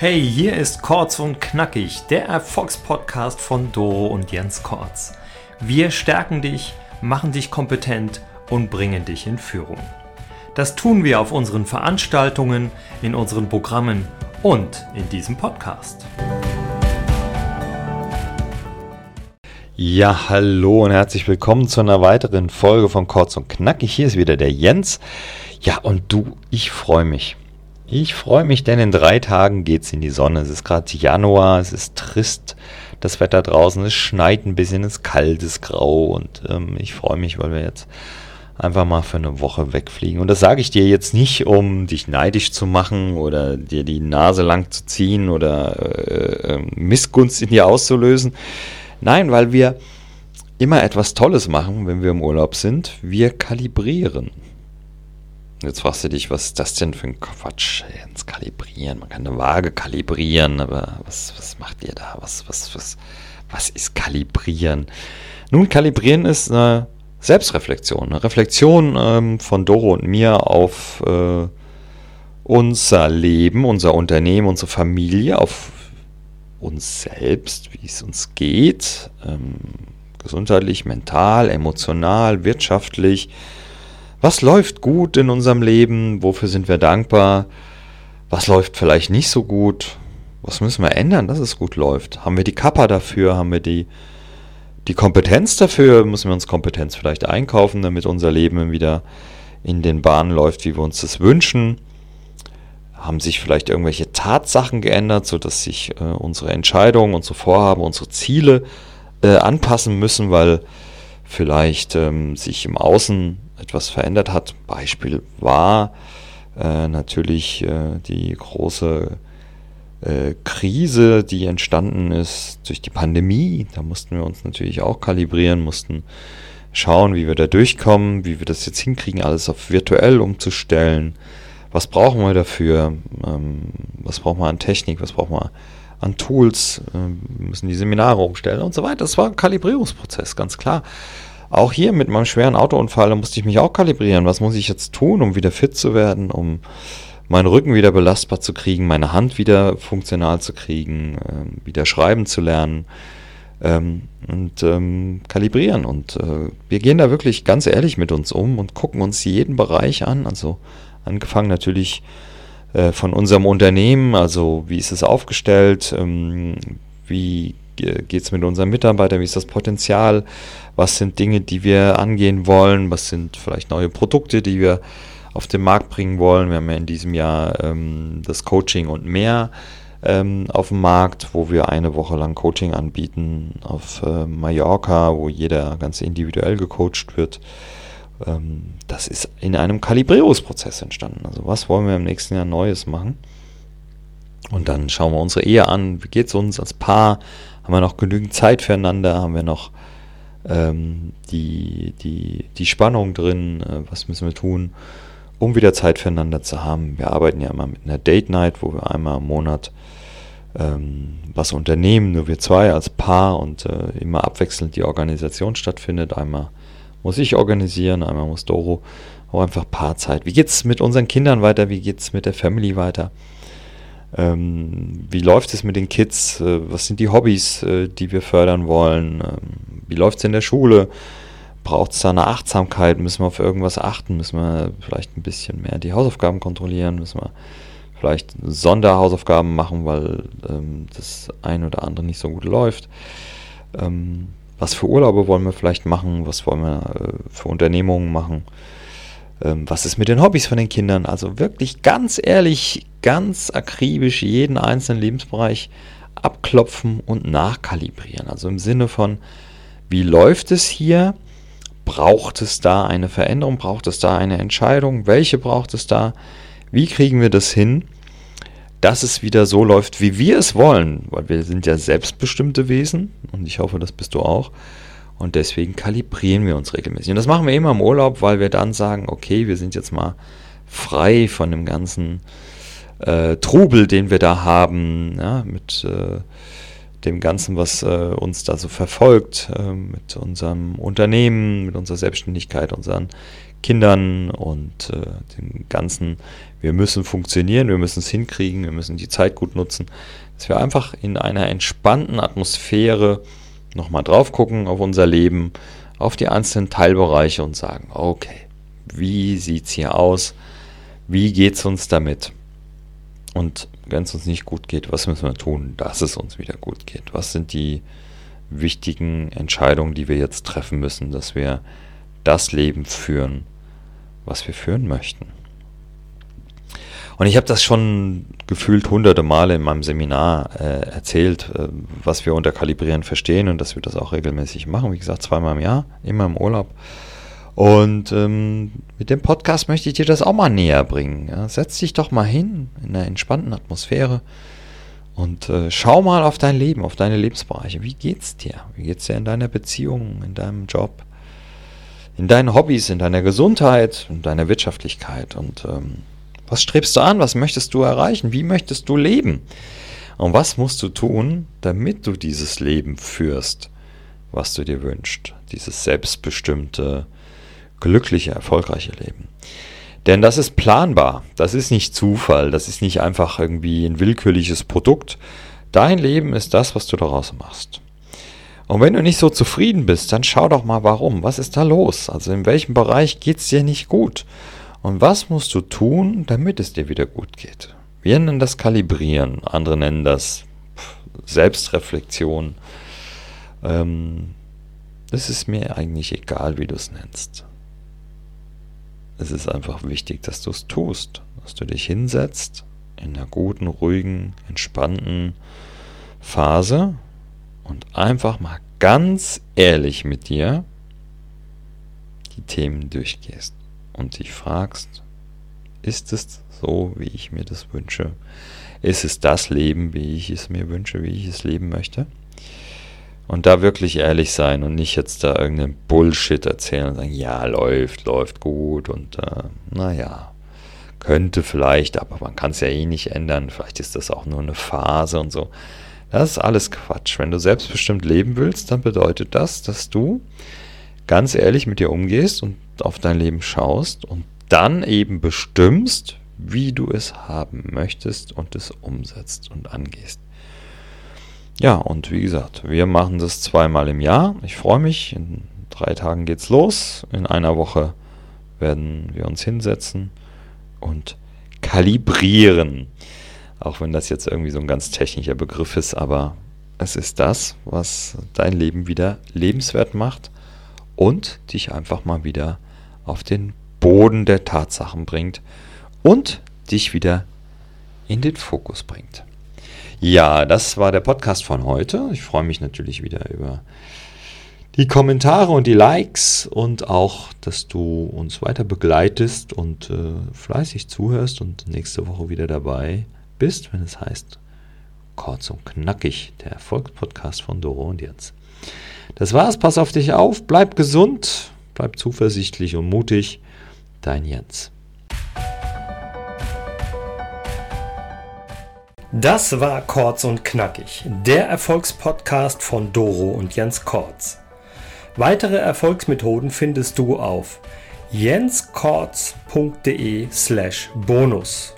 Hey, hier ist Kurz und Knackig, der Erfolgspodcast von Doro und Jens Kortz. Wir stärken dich, machen dich kompetent und bringen dich in Führung. Das tun wir auf unseren Veranstaltungen, in unseren Programmen und in diesem Podcast. Ja, hallo und herzlich willkommen zu einer weiteren Folge von Kurz und Knackig. Hier ist wieder der Jens. Ja, und du, ich freue mich. Ich freue mich, denn in drei Tagen geht's in die Sonne. Es ist gerade Januar, es ist trist, das Wetter draußen, es schneit ein bisschen, es ist kalt, es ist grau und ähm, ich freue mich, weil wir jetzt einfach mal für eine Woche wegfliegen. Und das sage ich dir jetzt nicht, um dich neidisch zu machen oder dir die Nase lang zu ziehen oder äh, äh, Missgunst in dir auszulösen. Nein, weil wir immer etwas Tolles machen, wenn wir im Urlaub sind. Wir kalibrieren. Jetzt fragst du dich, was ist das denn für ein Quatsch? Ins Kalibrieren. Man kann eine Waage kalibrieren, aber was, was macht ihr da? Was, was, was, was ist Kalibrieren? Nun, Kalibrieren ist eine Selbstreflexion. Eine Reflexion ähm, von Doro und mir auf äh, unser Leben, unser Unternehmen, unsere Familie, auf uns selbst, wie es uns geht, ähm, gesundheitlich, mental, emotional, wirtschaftlich was läuft gut in unserem Leben? Wofür sind wir dankbar? Was läuft vielleicht nicht so gut? Was müssen wir ändern, dass es gut läuft? Haben wir die Kappa dafür? Haben wir die, die Kompetenz dafür? Müssen wir uns Kompetenz vielleicht einkaufen, damit unser Leben wieder in den Bahnen läuft, wie wir uns das wünschen? Haben sich vielleicht irgendwelche Tatsachen geändert, sodass sich äh, unsere Entscheidungen, unsere Vorhaben, unsere Ziele äh, anpassen müssen, weil vielleicht ähm, sich im Außen etwas verändert hat. Beispiel war äh, natürlich äh, die große äh, Krise, die entstanden ist durch die Pandemie. Da mussten wir uns natürlich auch kalibrieren, mussten schauen, wie wir da durchkommen, wie wir das jetzt hinkriegen, alles auf virtuell umzustellen. Was brauchen wir dafür? Ähm, was brauchen wir an Technik? Was brauchen wir an Tools? Ähm, müssen die Seminare umstellen und so weiter. Das war ein Kalibrierungsprozess, ganz klar. Auch hier mit meinem schweren Autounfall, da musste ich mich auch kalibrieren. Was muss ich jetzt tun, um wieder fit zu werden, um meinen Rücken wieder belastbar zu kriegen, meine Hand wieder funktional zu kriegen, äh, wieder schreiben zu lernen ähm, und ähm, kalibrieren. Und äh, wir gehen da wirklich ganz ehrlich mit uns um und gucken uns jeden Bereich an. Also angefangen natürlich äh, von unserem Unternehmen, also wie ist es aufgestellt, ähm, wie geht es mit unseren Mitarbeitern, wie ist das Potenzial, was sind Dinge, die wir angehen wollen, was sind vielleicht neue Produkte, die wir auf den Markt bringen wollen. Wir haben ja in diesem Jahr ähm, das Coaching und mehr ähm, auf dem Markt, wo wir eine Woche lang Coaching anbieten auf äh, Mallorca, wo jeder ganz individuell gecoacht wird. Ähm, das ist in einem Kalibrierungsprozess entstanden. Also was wollen wir im nächsten Jahr Neues machen? Und dann schauen wir unsere Ehe an. Wie geht es uns als Paar? Haben wir noch genügend Zeit füreinander? Haben wir noch ähm, die, die, die Spannung drin? Äh, was müssen wir tun, um wieder Zeit füreinander zu haben? Wir arbeiten ja immer mit einer Date Night, wo wir einmal im Monat ähm, was unternehmen, nur wir zwei als Paar und äh, immer abwechselnd die Organisation stattfindet. Einmal muss ich organisieren, einmal muss Doro, auch einfach Paarzeit. Wie geht es mit unseren Kindern weiter? Wie geht es mit der Family weiter? Ähm, wie läuft es mit den Kids? Äh, was sind die Hobbys, äh, die wir fördern wollen? Ähm, wie läuft es in der Schule? Braucht es da eine Achtsamkeit? Müssen wir auf irgendwas achten? Müssen wir vielleicht ein bisschen mehr die Hausaufgaben kontrollieren? Müssen wir vielleicht Sonderhausaufgaben machen, weil ähm, das ein oder andere nicht so gut läuft? Ähm, was für Urlaube wollen wir vielleicht machen? Was wollen wir äh, für Unternehmungen machen? Ähm, was ist mit den Hobbys von den Kindern? Also wirklich ganz ehrlich, ganz akribisch jeden einzelnen Lebensbereich abklopfen und nachkalibrieren. Also im Sinne von, wie läuft es hier? Braucht es da eine Veränderung? Braucht es da eine Entscheidung? Welche braucht es da? Wie kriegen wir das hin, dass es wieder so läuft, wie wir es wollen? Weil wir sind ja selbstbestimmte Wesen und ich hoffe, das bist du auch. Und deswegen kalibrieren wir uns regelmäßig. Und das machen wir immer im Urlaub, weil wir dann sagen, okay, wir sind jetzt mal frei von dem ganzen äh, Trubel, den wir da haben, ja, mit äh, dem Ganzen, was äh, uns da so verfolgt, äh, mit unserem Unternehmen, mit unserer Selbstständigkeit, unseren Kindern und äh, dem ganzen, wir müssen funktionieren, wir müssen es hinkriegen, wir müssen die Zeit gut nutzen, dass wir einfach in einer entspannten Atmosphäre nochmal drauf gucken auf unser Leben, auf die einzelnen Teilbereiche und sagen, okay, wie sieht es hier aus? Wie geht es uns damit? Und wenn es uns nicht gut geht, was müssen wir tun, dass es uns wieder gut geht? Was sind die wichtigen Entscheidungen, die wir jetzt treffen müssen, dass wir das Leben führen, was wir führen möchten? Und ich habe das schon gefühlt hunderte Male in meinem Seminar äh, erzählt, äh, was wir unter Kalibrieren verstehen und dass wir das auch regelmäßig machen. Wie gesagt, zweimal im Jahr, immer im Urlaub. Und ähm, mit dem Podcast möchte ich dir das auch mal näher bringen. Ja? Setz dich doch mal hin in einer entspannten Atmosphäre und äh, schau mal auf dein Leben, auf deine Lebensbereiche. Wie geht's dir? Wie geht's dir in deiner Beziehung, in deinem Job, in deinen Hobbys, in deiner Gesundheit, in deiner Wirtschaftlichkeit? Und ähm, was strebst du an? Was möchtest du erreichen? Wie möchtest du leben? Und was musst du tun, damit du dieses Leben führst, was du dir wünschst? Dieses selbstbestimmte, glückliche, erfolgreiche Leben. Denn das ist planbar, das ist nicht Zufall, das ist nicht einfach irgendwie ein willkürliches Produkt. Dein Leben ist das, was du daraus machst. Und wenn du nicht so zufrieden bist, dann schau doch mal warum. Was ist da los? Also in welchem Bereich geht es dir nicht gut? Und was musst du tun, damit es dir wieder gut geht? Wir nennen das Kalibrieren, andere nennen das Selbstreflexion. Ähm, es ist mir eigentlich egal, wie du es nennst es ist einfach wichtig, dass du es tust, dass du dich hinsetzt in einer guten, ruhigen, entspannten Phase und einfach mal ganz ehrlich mit dir die Themen durchgehst und dich fragst, ist es so, wie ich mir das wünsche? Ist es das Leben, wie ich es mir wünsche, wie ich es leben möchte? Und da wirklich ehrlich sein und nicht jetzt da irgendeinen Bullshit erzählen und sagen, ja, läuft, läuft gut und äh, naja, könnte vielleicht, aber man kann es ja eh nicht ändern. Vielleicht ist das auch nur eine Phase und so. Das ist alles Quatsch. Wenn du selbstbestimmt leben willst, dann bedeutet das, dass du ganz ehrlich mit dir umgehst und auf dein Leben schaust und dann eben bestimmst, wie du es haben möchtest und es umsetzt und angehst. Ja, und wie gesagt, wir machen das zweimal im Jahr. Ich freue mich. In drei Tagen geht's los. In einer Woche werden wir uns hinsetzen und kalibrieren. Auch wenn das jetzt irgendwie so ein ganz technischer Begriff ist, aber es ist das, was dein Leben wieder lebenswert macht und dich einfach mal wieder auf den Boden der Tatsachen bringt und dich wieder in den Fokus bringt. Ja, das war der Podcast von heute. Ich freue mich natürlich wieder über die Kommentare und die Likes und auch, dass du uns weiter begleitest und äh, fleißig zuhörst und nächste Woche wieder dabei bist, wenn es heißt Kurz und Knackig, der Erfolgspodcast von Doro und Jens. Das war's, pass auf dich auf, bleib gesund, bleib zuversichtlich und mutig. Dein Jens. Das war Kurz und Knackig, der Erfolgspodcast von Doro und Jens Kortz. Weitere Erfolgsmethoden findest du auf jenskortz.de slash bonus.